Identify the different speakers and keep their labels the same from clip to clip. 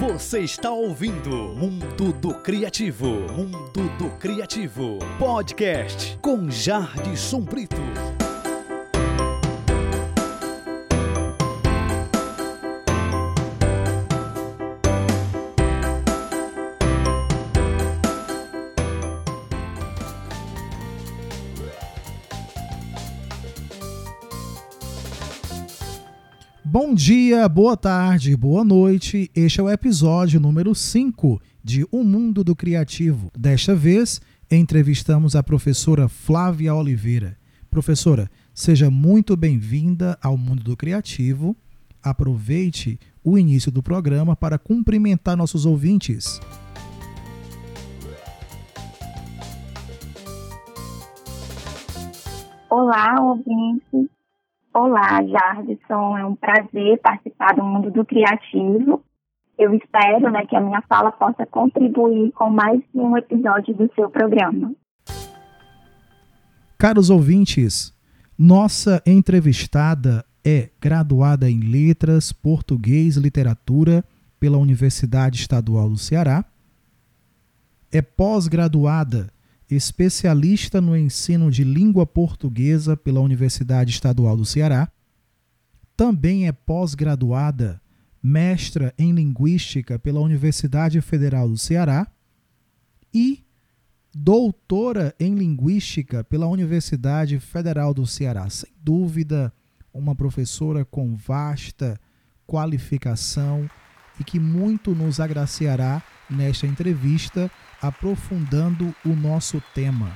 Speaker 1: Você está ouvindo Mundo do Criativo. Mundo do Criativo. Podcast com Jardson Brito.
Speaker 2: Bom dia, boa tarde, boa noite. Este é o episódio número 5 de O Mundo do Criativo. Desta vez, entrevistamos a professora Flávia Oliveira. Professora, seja muito bem-vinda ao Mundo do Criativo. Aproveite o início do programa para cumprimentar nossos ouvintes.
Speaker 3: Olá, ouvintes. Olá, Jardson. É um prazer participar do mundo do criativo. Eu espero né, que a minha fala possa contribuir com mais um episódio do seu programa.
Speaker 2: Caros ouvintes, nossa entrevistada é graduada em Letras, Português e Literatura pela Universidade Estadual do Ceará, é pós-graduada especialista no ensino de língua portuguesa pela Universidade Estadual do Ceará. Também é pós-graduada, mestra em linguística pela Universidade Federal do Ceará e doutora em linguística pela Universidade Federal do Ceará. Sem dúvida, uma professora com vasta qualificação e que muito nos agraciará nesta entrevista aprofundando o nosso tema.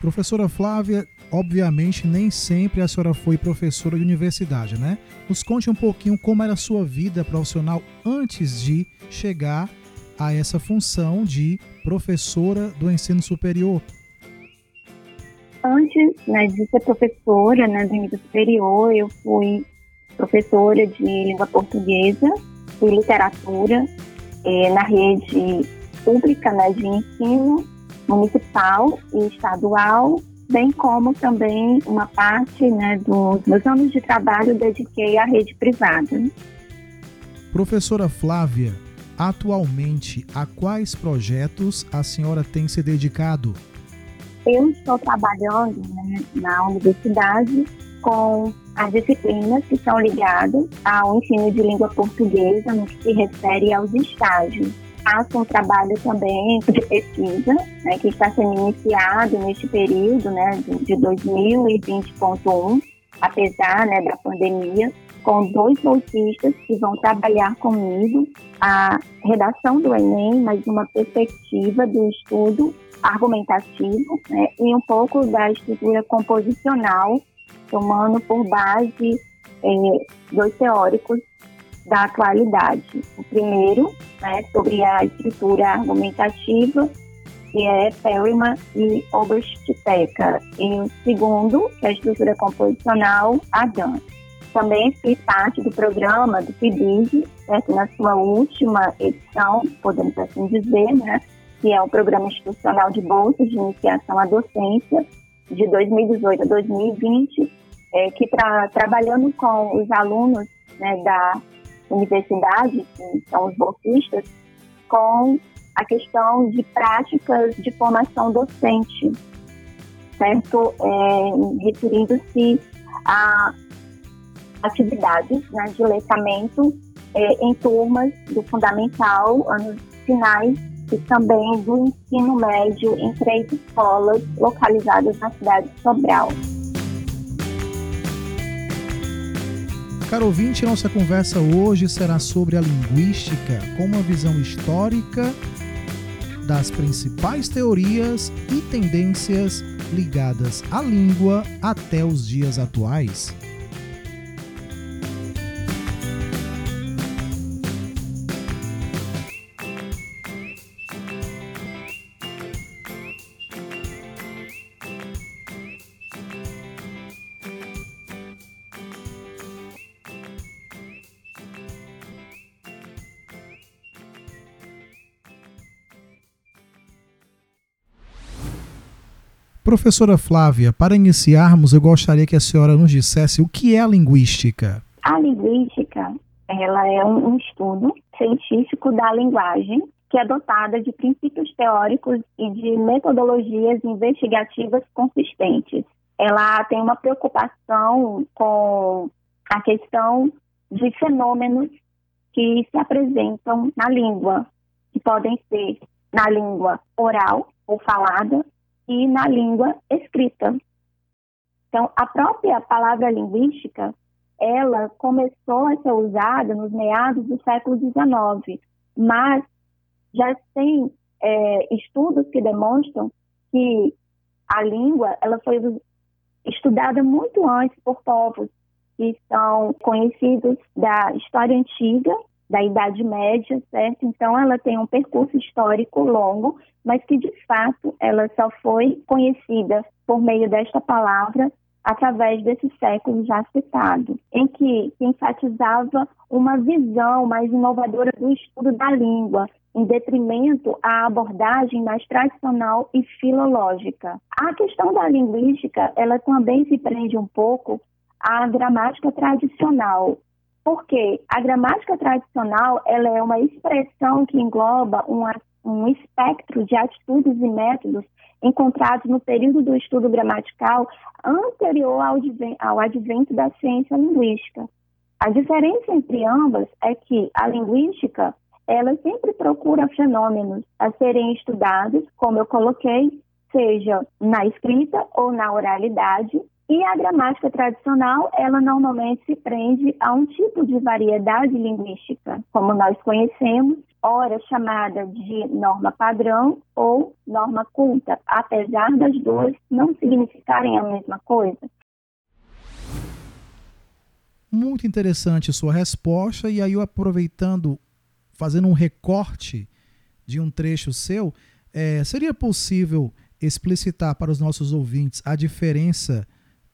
Speaker 2: Professora Flávia, obviamente nem sempre a senhora foi professora de universidade, né? Nos conte um pouquinho como era a sua vida profissional antes de chegar a essa função de professora do ensino superior.
Speaker 3: Antes né, de ser professora né, do nível superior, eu fui professora de língua portuguesa e literatura eh, na rede pública né, de ensino municipal e estadual, bem como também uma parte né, dos meus anos de trabalho dediquei à rede privada.
Speaker 2: Professora Flávia, atualmente a quais projetos a senhora tem se dedicado?
Speaker 3: Eu estou trabalhando né, na universidade com as disciplinas que são ligadas ao ensino de língua portuguesa no que se refere aos estágios faço um trabalho também de pesquisa, né, que está sendo iniciado neste período né, de 2020.1, apesar né, da pandemia, com dois bolsistas que vão trabalhar comigo a redação do Enem, mas uma perspectiva do estudo argumentativo né, e um pouco da estrutura composicional, tomando por base eh, dois teóricos da atualidade. O primeiro, né, sobre a escritura argumentativa, que é Perryman e Oberstecker. E o segundo, que é a estrutura composicional, Adam. Também fiz parte do programa do PIBID, certo? na sua última edição, podemos assim dizer, né? que é o Programa Institucional de Bolsas de Iniciação à Docência, de 2018 a 2020, é, que tra trabalhando com os alunos né, da universidade, que são os bolsistas, com a questão de práticas de formação docente, certo? É, referindo-se a atividades né, de letramento é, em turmas do fundamental, anos finais, e também do ensino médio em três escolas localizadas na cidade de Sobral.
Speaker 2: Caro ouvinte, nossa conversa hoje será sobre a linguística com uma visão histórica das principais teorias e tendências ligadas à língua até os dias atuais. Professora Flávia, para iniciarmos, eu gostaria que a senhora nos dissesse o que é a linguística.
Speaker 3: A linguística, ela é um, um estudo, científico da linguagem, que é dotada de princípios teóricos e de metodologias investigativas consistentes. Ela tem uma preocupação com a questão de fenômenos que se apresentam na língua, que podem ser na língua oral ou falada e na língua escrita. Então, a própria palavra linguística, ela começou a ser usada nos meados do século XIX, mas já tem é, estudos que demonstram que a língua ela foi estudada muito antes por povos que são conhecidos da história antiga, da Idade Média, certo? Então, ela tem um percurso histórico longo, mas que, de fato, ela só foi conhecida por meio desta palavra através desse século já citado, em que enfatizava uma visão mais inovadora do estudo da língua, em detrimento à abordagem mais tradicional e filológica. A questão da linguística, ela também se prende um pouco à gramática tradicional, porque a gramática tradicional ela é uma expressão que engloba um, um espectro de atitudes e métodos encontrados no período do estudo gramatical anterior ao, ao advento da ciência linguística. A diferença entre ambas é que a linguística ela sempre procura fenômenos a serem estudados, como eu coloquei, seja na escrita ou na oralidade, e a gramática tradicional, ela normalmente se prende a um tipo de variedade linguística, como nós conhecemos, ora chamada de norma padrão ou norma culta, apesar das duas não significarem a mesma coisa.
Speaker 2: Muito interessante sua resposta, e aí eu aproveitando, fazendo um recorte de um trecho seu, é, seria possível explicitar para os nossos ouvintes a diferença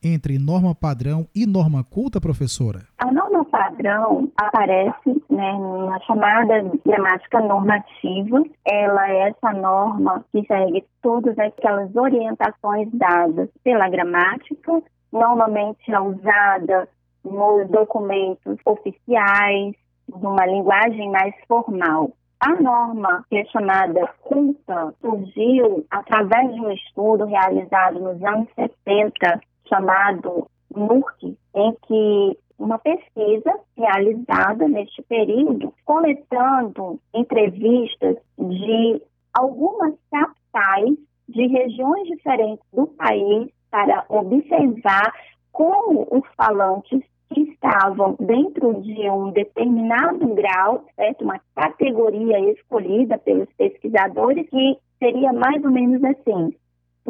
Speaker 2: entre norma padrão e norma culta, professora?
Speaker 3: A norma padrão aparece né, na chamada gramática normativa. Ela é essa norma que segue todas aquelas orientações dadas pela gramática, normalmente é usada nos documentos oficiais, numa linguagem mais formal. A norma, que é chamada culta, surgiu através de um estudo realizado nos anos 70 chamado NURC, em que uma pesquisa realizada neste período, coletando entrevistas de algumas capitais de regiões diferentes do país para observar como os falantes que estavam dentro de um determinado grau, certo? uma categoria escolhida pelos pesquisadores, que seria mais ou menos assim: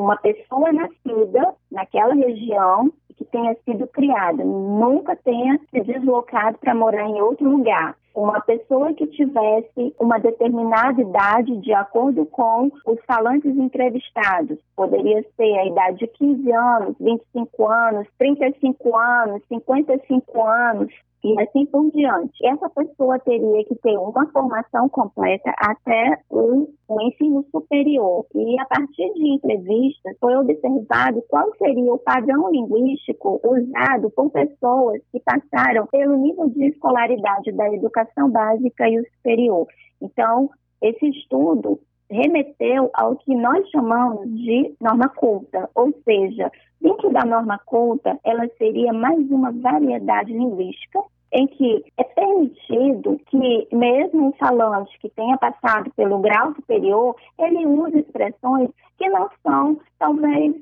Speaker 3: uma pessoa nascida naquela região que tenha sido criada, nunca tenha se deslocado para morar em outro lugar. Uma pessoa que tivesse uma determinada idade, de acordo com os falantes entrevistados, poderia ser a idade de 15 anos, 25 anos, 35 anos, 55 anos, e assim por diante. Essa pessoa teria que ter uma formação completa até o, ensino superior. E a partir de entrevistas foi observado qual seria o padrão linguístico usado por pessoas que passaram pelo nível de escolaridade da educação básica e o superior. Então, esse estudo remeteu ao que nós chamamos de norma culta, ou seja, dentro da norma culta, ela seria mais uma variedade linguística em que é permitido que mesmo um falante que tenha passado pelo grau superior, ele use expressões que não são talvez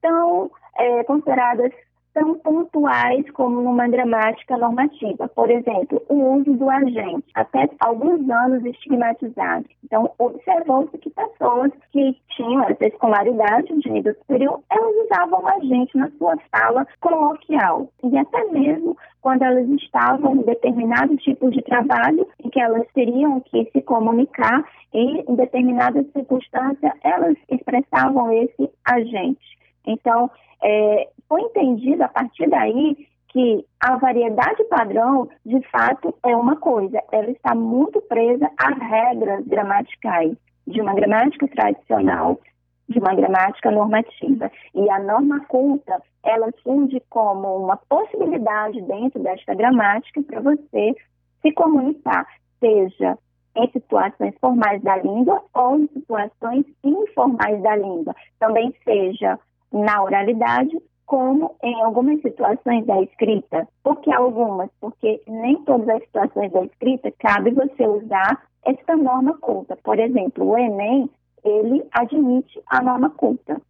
Speaker 3: tão é, consideradas tão pontuais como numa gramática normativa. Por exemplo, o uso do agente, até alguns anos estigmatizado. Então, observou-se que pessoas que tinham essa escolaridade de nível superior, elas usavam o agente na sua fala coloquial. E até mesmo quando elas estavam em determinado tipo de trabalho em que elas teriam que se comunicar e em determinada circunstância elas expressavam esse agente. Então, é, foi entendido a partir daí que a variedade padrão, de fato, é uma coisa, ela está muito presa às regras gramaticais de uma gramática tradicional, de uma gramática normativa. E a norma culta, ela surge como uma possibilidade dentro desta gramática para você se comunicar, seja em situações formais da língua ou em situações informais da língua, também seja na oralidade como em algumas situações da escrita. Por que algumas? Porque nem todas as situações da escrita cabe você usar esta norma culta. Por exemplo, o Enem, ele admite a norma culta.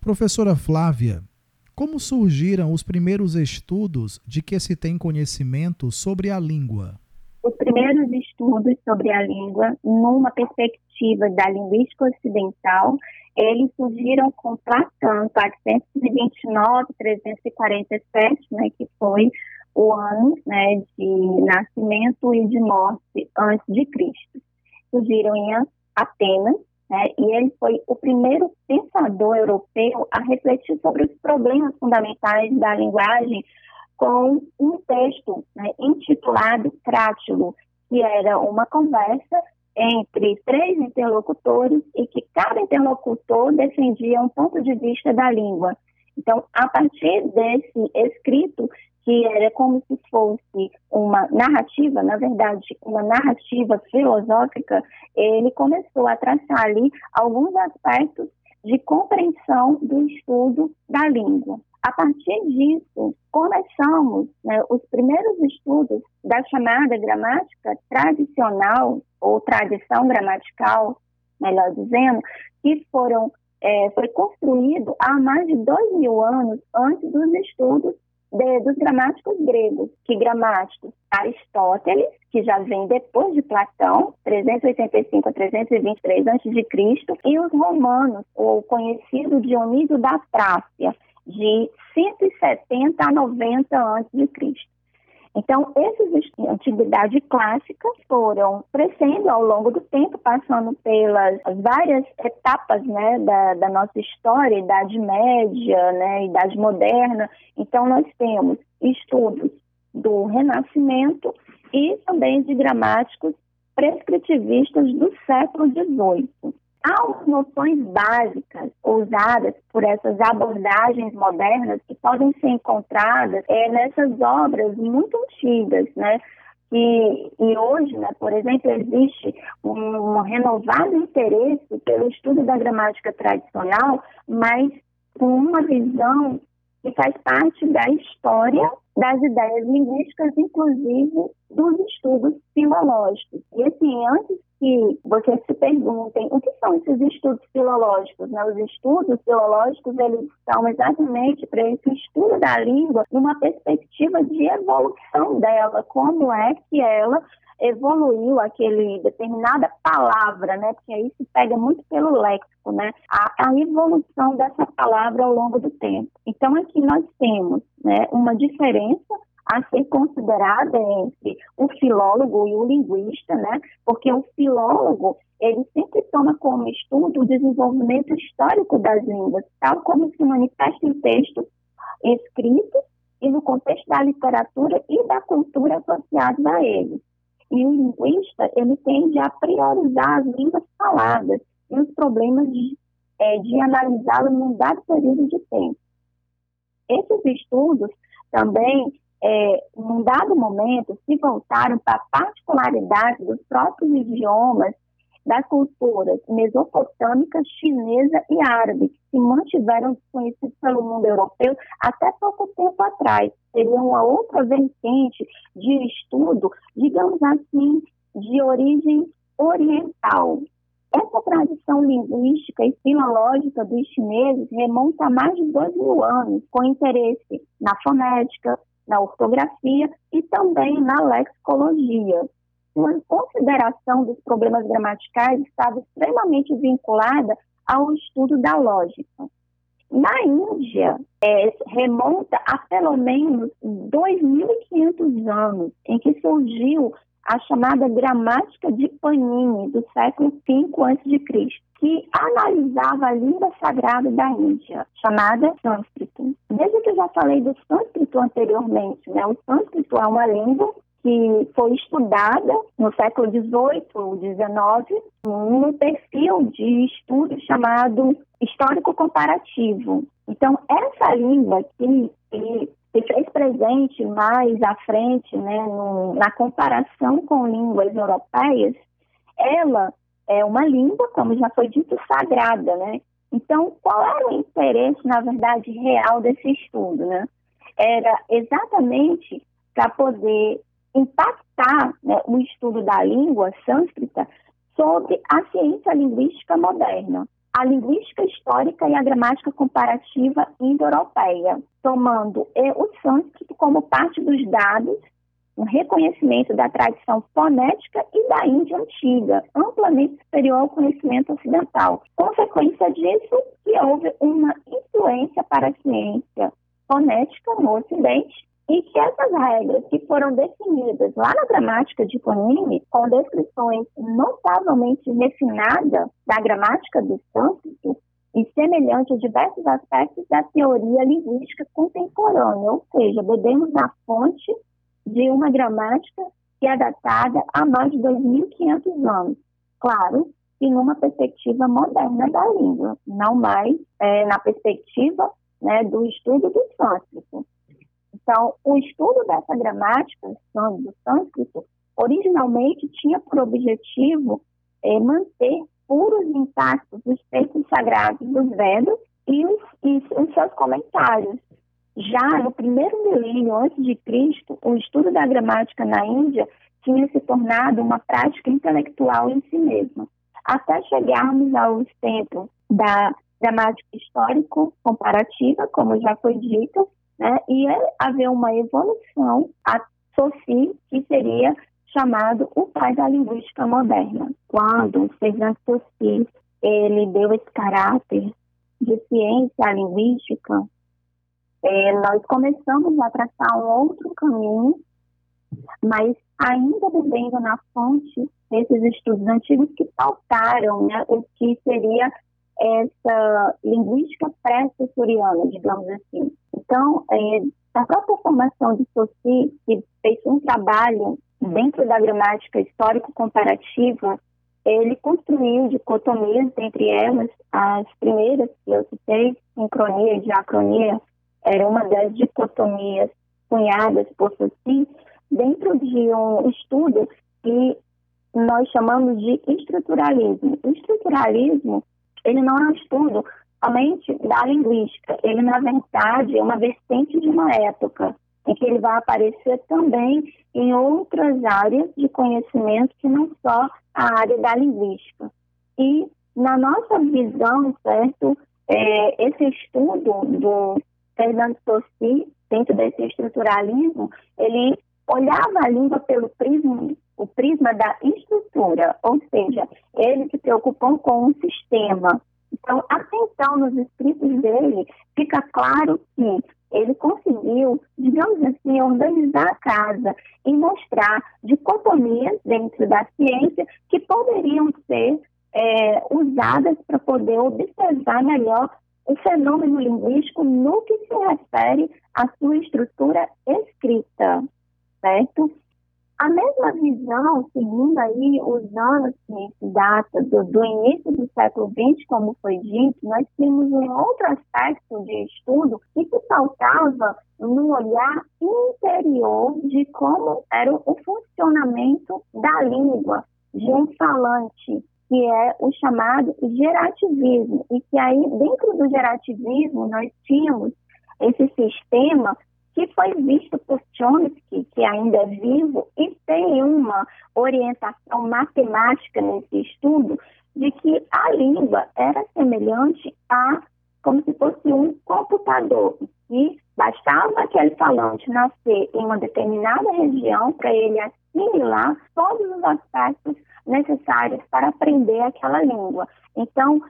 Speaker 2: Professora Flávia, como surgiram os primeiros estudos de que se tem conhecimento sobre a língua?
Speaker 3: Os primeiros estudos sobre a língua, numa perspectiva da linguística ocidental, eles surgiram com Platão, 429, 347, né, que foi o ano né, de nascimento e de morte antes de Cristo. Surgiram em Atenas, né, e ele foi o primeiro pensador europeu a refletir sobre os problemas fundamentais da linguagem com um texto né, intitulado Crátilo, que era uma conversa entre três interlocutores e que cada interlocutor defendia um ponto de vista da língua. Então, a partir desse escrito, que era como se fosse uma narrativa, na verdade, uma narrativa filosófica, ele começou a traçar ali alguns aspectos de compreensão do estudo da língua. A partir disso, começamos né, os primeiros estudos da chamada gramática tradicional, ou tradição gramatical, melhor dizendo, que foram é, foi construído há mais de dois mil anos antes dos estudos de, dos gramáticos gregos, que gramáticos Aristóteles, que já vem depois de Platão, 385 a 323 a.C., e os romanos, o conhecido Dionísio da Trácia, de 170 a 90 a.C. Então, esses antiguidade clássica foram crescendo ao longo do tempo, passando pelas várias etapas né, da, da nossa história, Idade Média, né, Idade Moderna. Então, nós temos estudos do Renascimento e também de gramáticos prescritivistas do século XVIII. Há noções básicas usadas por essas abordagens modernas que podem ser encontradas é, nessas obras muito antigas, né? E, e, hoje, né, por exemplo, existe um, um, renovado interesse pelo estudo da gramática tradicional, mas com uma visão que faz parte da história das ideias linguísticas, inclusive dos estudos filológicos. E assim, antes que vocês se perguntem o que são esses estudos filológicos. Né? Os estudos filológicos eles são exatamente para esse estudo da língua numa perspectiva de evolução dela, como é que ela evoluiu aquele determinada palavra, né? Porque aí se pega muito pelo léxico, né? A, a, evolução dessa palavra ao longo do tempo. Então aqui nós temos, né, uma diferença a ser considerada entre o filólogo e o linguista, né? Porque o filólogo ele sempre toma como estudo o desenvolvimento histórico das línguas, tal como se manifesta em textos escritos e no contexto da literatura e da cultura associados a eles. E o linguista ele tende a priorizar as línguas faladas e os problemas de, é, de analisá-las num dado período de tempo. Esses estudos também é, num dado momento, se voltaram para a particularidade dos próprios idiomas das culturas mesopotâmica, chinesa e árabe, que se mantiveram desconhecidos pelo mundo europeu até pouco tempo atrás. Seria uma outra vertente de estudo, digamos assim, de origem oriental. Essa tradição linguística e filológica dos chineses remonta a mais de dois mil anos, com interesse na fonética, na ortografia e também na lexicologia. Uma consideração dos problemas gramaticais estava extremamente vinculada ao estudo da lógica. Na Índia, é, remonta a pelo menos 2.500 anos, em que surgiu a chamada gramática de Panini, do século V a.C., que analisava a língua sagrada da Índia, chamada sânscrito. Desde que eu já falei do sânscrito anteriormente, né? o sânscrito é uma língua que foi estudada no século XVIII ou XIX num perfil de estudo chamado histórico comparativo. Então, essa língua que, que se fez presente mais à frente, né, no, na comparação com línguas europeias, ela é uma língua, como já foi dito, sagrada, né? Então, qual era o interesse, na verdade, real desse estudo, né? Era exatamente para poder impactar né, o estudo da língua sânscrita sobre a ciência linguística moderna a linguística histórica e a gramática comparativa indo-europeia, tomando o sânscrito como parte dos dados, um reconhecimento da tradição fonética e da Índia antiga, amplamente superior ao conhecimento ocidental. Consequência disso, que houve uma influência para a ciência fonética no Ocidente e que essas regras que foram definidas lá na gramática de Conime, com descrições notavelmente refinadas da gramática do sânscrito e semelhante a diversos aspectos da teoria linguística contemporânea, ou seja, bebemos na fonte de uma gramática que é datada há mais de 2.500 anos. Claro, e numa perspectiva moderna da língua, não mais é, na perspectiva né, do estudo do sânscrito. Então, o estudo dessa gramática do sânscrito originalmente tinha por objetivo é, manter puros e intactos os textos sagrados dos Vedas e os, e os seus comentários. Já no primeiro milênio antes de Cristo, o estudo da gramática na Índia tinha se tornado uma prática intelectual em si mesma, até chegarmos aos tempos da gramática histórico-comparativa, como já foi dito, né, ia haver uma evolução a Saussure, que seria chamado o pai da linguística moderna. Quando Fernand Saussure ele deu esse caráter de ciência linguística, é, nós começamos a traçar um outro caminho, mas ainda bebendo na fonte desses estudos antigos que pautaram né, o que seria essa linguística pré-sessoriana, digamos assim. Então, é, a própria formação de Saussure, que fez um trabalho dentro da gramática histórico-comparativa, ele construiu dicotomias, entre elas as primeiras que eu citei, sincronia e diacronia, era uma das dicotomias cunhadas por Saussure, dentro de um estudo que nós chamamos de estruturalismo. O estruturalismo ele não é um estudo somente da linguística, ele, na verdade, é uma vertente de uma época, em que ele vai aparecer também em outras áreas de conhecimento que não só a área da linguística. E, na nossa visão, certo, é, esse estudo do Fernando Saussure, dentro desse estruturalismo, ele olhava a língua pelo prisma, o prisma da estrutura, ou seja, ele se preocupou com um sistema. Então, até então, nos escritos dele, fica claro que ele conseguiu, digamos assim, organizar a casa e mostrar dicotomias dentro da ciência que poderiam ser é, usadas para poder observar melhor o fenômeno linguístico no que se refere à sua estrutura escrita certo? A mesma visão, segundo aí os anos que se data do, do, início do século XX, como foi dito, nós temos um outro aspecto de estudo que se pautava no olhar interior de como era o funcionamento da língua de um falante, que é o chamado gerativismo, e que aí dentro do gerativismo nós tínhamos esse sistema que foi visto por Chomsky, que ainda é vivo, e tem uma orientação matemática nesse estudo de que a língua era semelhante a como se fosse um computador, e bastava aquele falante nascer em uma determinada região para ele assimilar todos os aspectos necessários para aprender aquela língua. Então,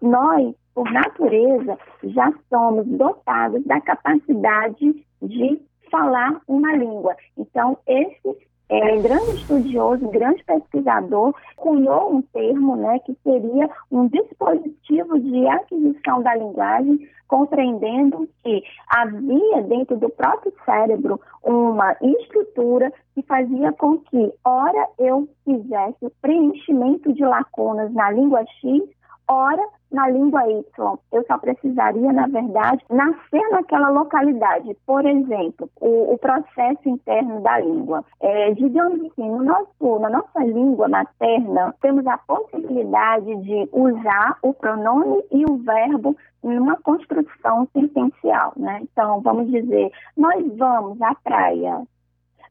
Speaker 3: nós, por natureza, já somos dotados da capacidade de falar uma língua. Então, esse é, grande estudioso, grande pesquisador, cunhou um termo né, que seria um dispositivo de aquisição da linguagem, compreendendo que havia dentro do próprio cérebro uma estrutura que fazia com que, ora eu fizesse preenchimento de lacunas na língua X, Ora, na língua Y, eu só precisaria, na verdade, nascer naquela localidade. Por exemplo, o, o processo interno da língua. É, digamos assim, no nosso, na nossa língua materna, temos a possibilidade de usar o pronome e o verbo numa construção sentencial. Né? Então, vamos dizer, nós vamos à praia.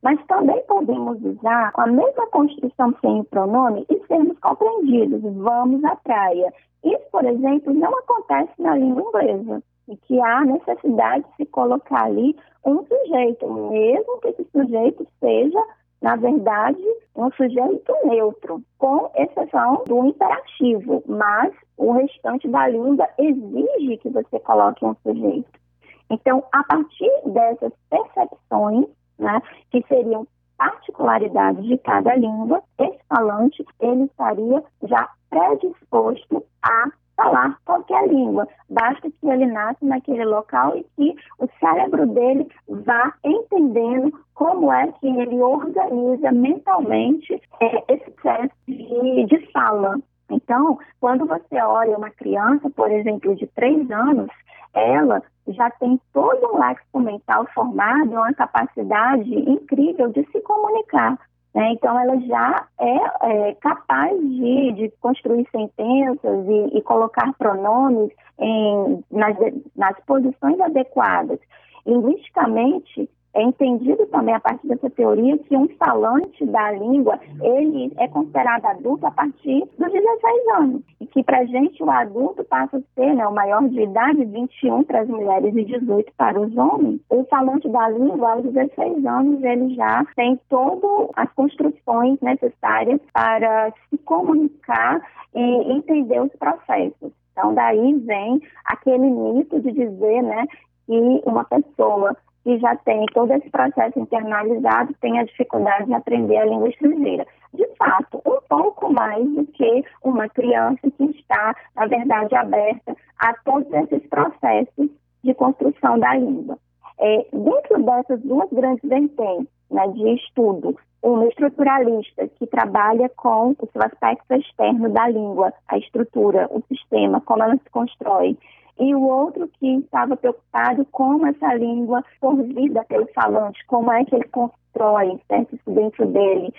Speaker 3: Mas também podemos usar a mesma construção sem o pronome e sermos compreendidos. Vamos à praia. Isso, por exemplo, não acontece na língua inglesa. E que há necessidade de se colocar ali um sujeito, mesmo que esse sujeito seja, na verdade, um sujeito neutro, com exceção do imperativo, mas o restante da língua exige que você coloque um sujeito. Então, a partir dessas percepções, né, que seriam particularidades de cada língua, esse falante ele estaria já predisposto a falar qualquer língua. Basta que ele nasça naquele local e que o cérebro dele vá entendendo como é que ele organiza mentalmente é, esse processo de, de fala. Então, quando você olha uma criança, por exemplo, de três anos, ela já tem todo um léxico mental formado, uma capacidade incrível de se comunicar. Né? Então, ela já é, é capaz de, de, construir sentenças e, e colocar pronomes em, nas, nas posições adequadas. Linguisticamente, é entendido também a partir dessa teoria que um falante da língua ele é considerado adulto a partir dos 16 anos. E que para a gente o adulto passa a ser né, o maior de idade 21 para as mulheres e 18 para os homens. O falante da língua aos 16 anos ele já tem todas as construções necessárias para se comunicar e entender os processos. Então daí vem aquele mito de dizer né que uma pessoa que já tem todo esse processo internalizado tem a dificuldade de aprender a língua estrangeira. De fato, um pouco mais do que uma criança que está, na verdade, aberta a todos esses processos de construção da língua. É, dentro dessas duas grandes vertentes né, de estudo, uma estruturalista que trabalha com o seu aspecto externo da língua, a estrutura, o sistema, como ela se constrói, e o outro que estava preocupado com essa língua sorvida pelo falante, como é que ele constrói isso dentro dele,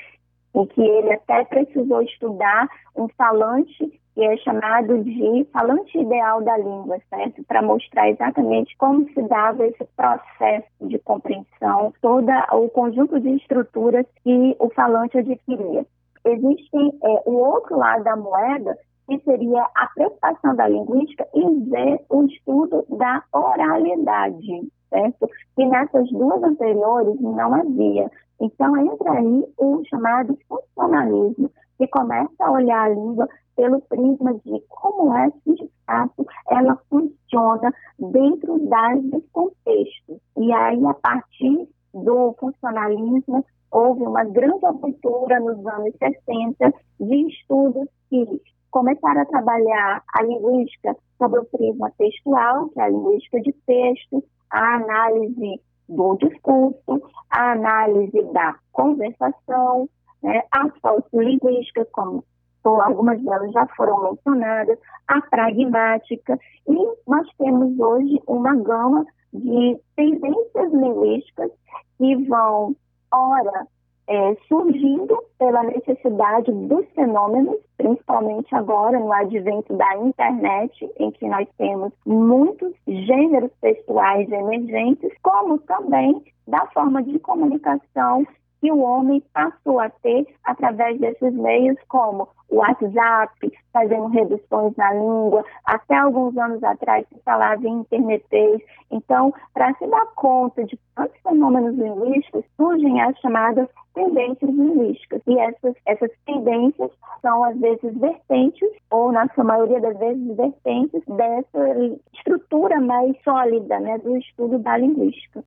Speaker 3: em que ele até precisou estudar um falante que é chamado de falante ideal da língua, certo? Para mostrar exatamente como se dava esse processo de compreensão, todo o conjunto de estruturas que o falante adquiria. Existe é, o outro lado da moeda, que seria a preocupação da linguística ver o estudo da oralidade, certo? Que nessas duas anteriores não havia. Então, entra aí o chamado funcionalismo, que começa a olhar a língua pelo prisma de como é que, de fato, ela funciona dentro das contextos. E aí, a partir do funcionalismo, houve uma grande abertura nos anos 60 de estudos que começaram a trabalhar a linguística sobre o prisma textual, que é a linguística de texto, a análise do discurso, a análise da conversação, né, a sociolinguística, como algumas delas já foram mencionadas, a pragmática, e nós temos hoje uma gama de tendências linguísticas que vão, ora, é, surgindo pela necessidade dos fenômenos, principalmente agora no advento da internet, em que nós temos muitos gêneros textuais emergentes, como também da forma de comunicação que o homem passou a ter através desses meios, como o WhatsApp, fazendo reduções na língua. Até alguns anos atrás se falava em internetês. Então, para se dar conta de tantos fenômenos linguísticos, surgem as chamadas tendências linguísticas. E essas, essas tendências são, às vezes, vertentes, ou na sua maioria das vezes, vertentes dessa estrutura mais sólida né, do estudo da linguística.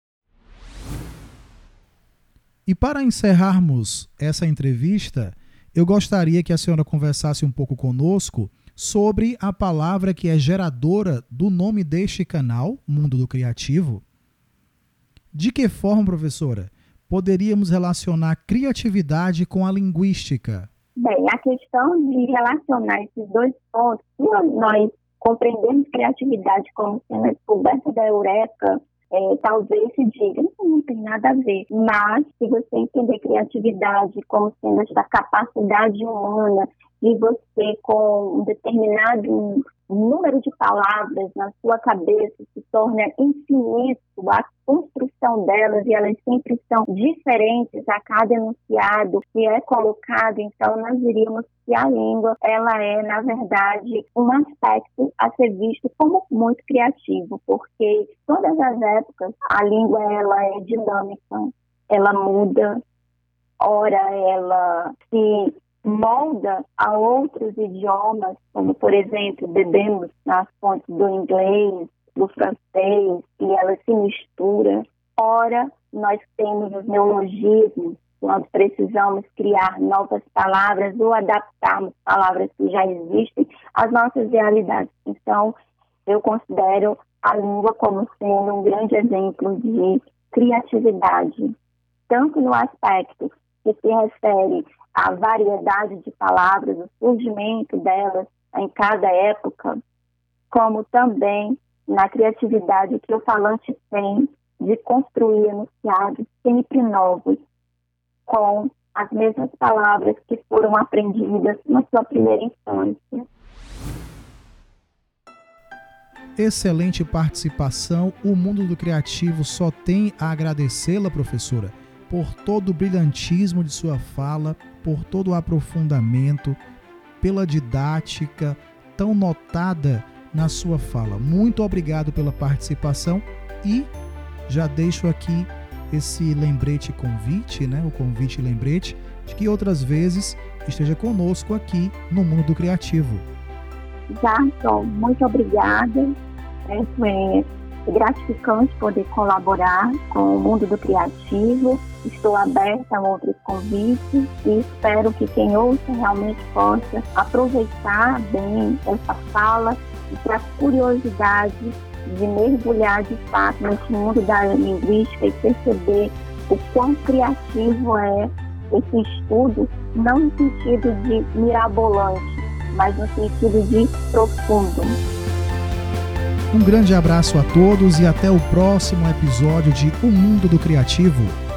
Speaker 2: E para encerrarmos essa entrevista, eu gostaria que a senhora conversasse um pouco conosco sobre a palavra que é geradora do nome deste canal, Mundo do Criativo. De que forma, professora, poderíamos relacionar criatividade com a linguística?
Speaker 3: Bem, a questão de relacionar esses dois pontos, nós compreendemos criatividade como sendo a descoberta da eureka, é, talvez se diga, não, tem nada a ver. Mas, se você entender criatividade como sendo essa capacidade humana de você, com um determinado número de palavras na sua cabeça se torna infinito, a construção delas e elas sempre são diferentes a cada enunciado que é colocado, então nós diríamos que a língua ela é na verdade um aspecto a ser visto como muito criativo, porque todas as épocas a língua ela é dinâmica, ela muda, ora ela se molda a outros idiomas, como por exemplo, bebemos nas fontes do inglês, do francês, e ela se mistura. Ora, nós temos os neologismos, quando precisamos criar novas palavras ou adaptarmos palavras que já existem às nossas realidades. Então, eu considero a língua como sendo um grande exemplo de criatividade, tanto no aspecto que se refere à variedade de palavras, o surgimento delas em cada época, como também na criatividade que o falante tem de construir enunciados sempre novos, com as mesmas palavras que foram aprendidas na sua primeira infância.
Speaker 2: Excelente participação. O mundo do criativo só tem a agradecê-la, professora por todo o brilhantismo de sua fala, por todo o aprofundamento, pela didática tão notada na sua fala. Muito obrigado pela participação e já deixo aqui esse lembrete convite, né? O convite lembrete de que outras vezes esteja conosco aqui no Mundo Criativo.
Speaker 3: Jarson, muito obrigada. É, é gratificante poder colaborar com o mundo do criativo Estou aberta a outros convites e espero que quem ouça realmente possa aproveitar bem essa fala e ter a curiosidade de mergulhar de fato nesse mundo da linguística e perceber o quão criativo é esse estudo, não no sentido de mirabolante, mas no sentido de profundo.
Speaker 2: Um grande abraço a todos e até o próximo episódio de O Mundo do Criativo.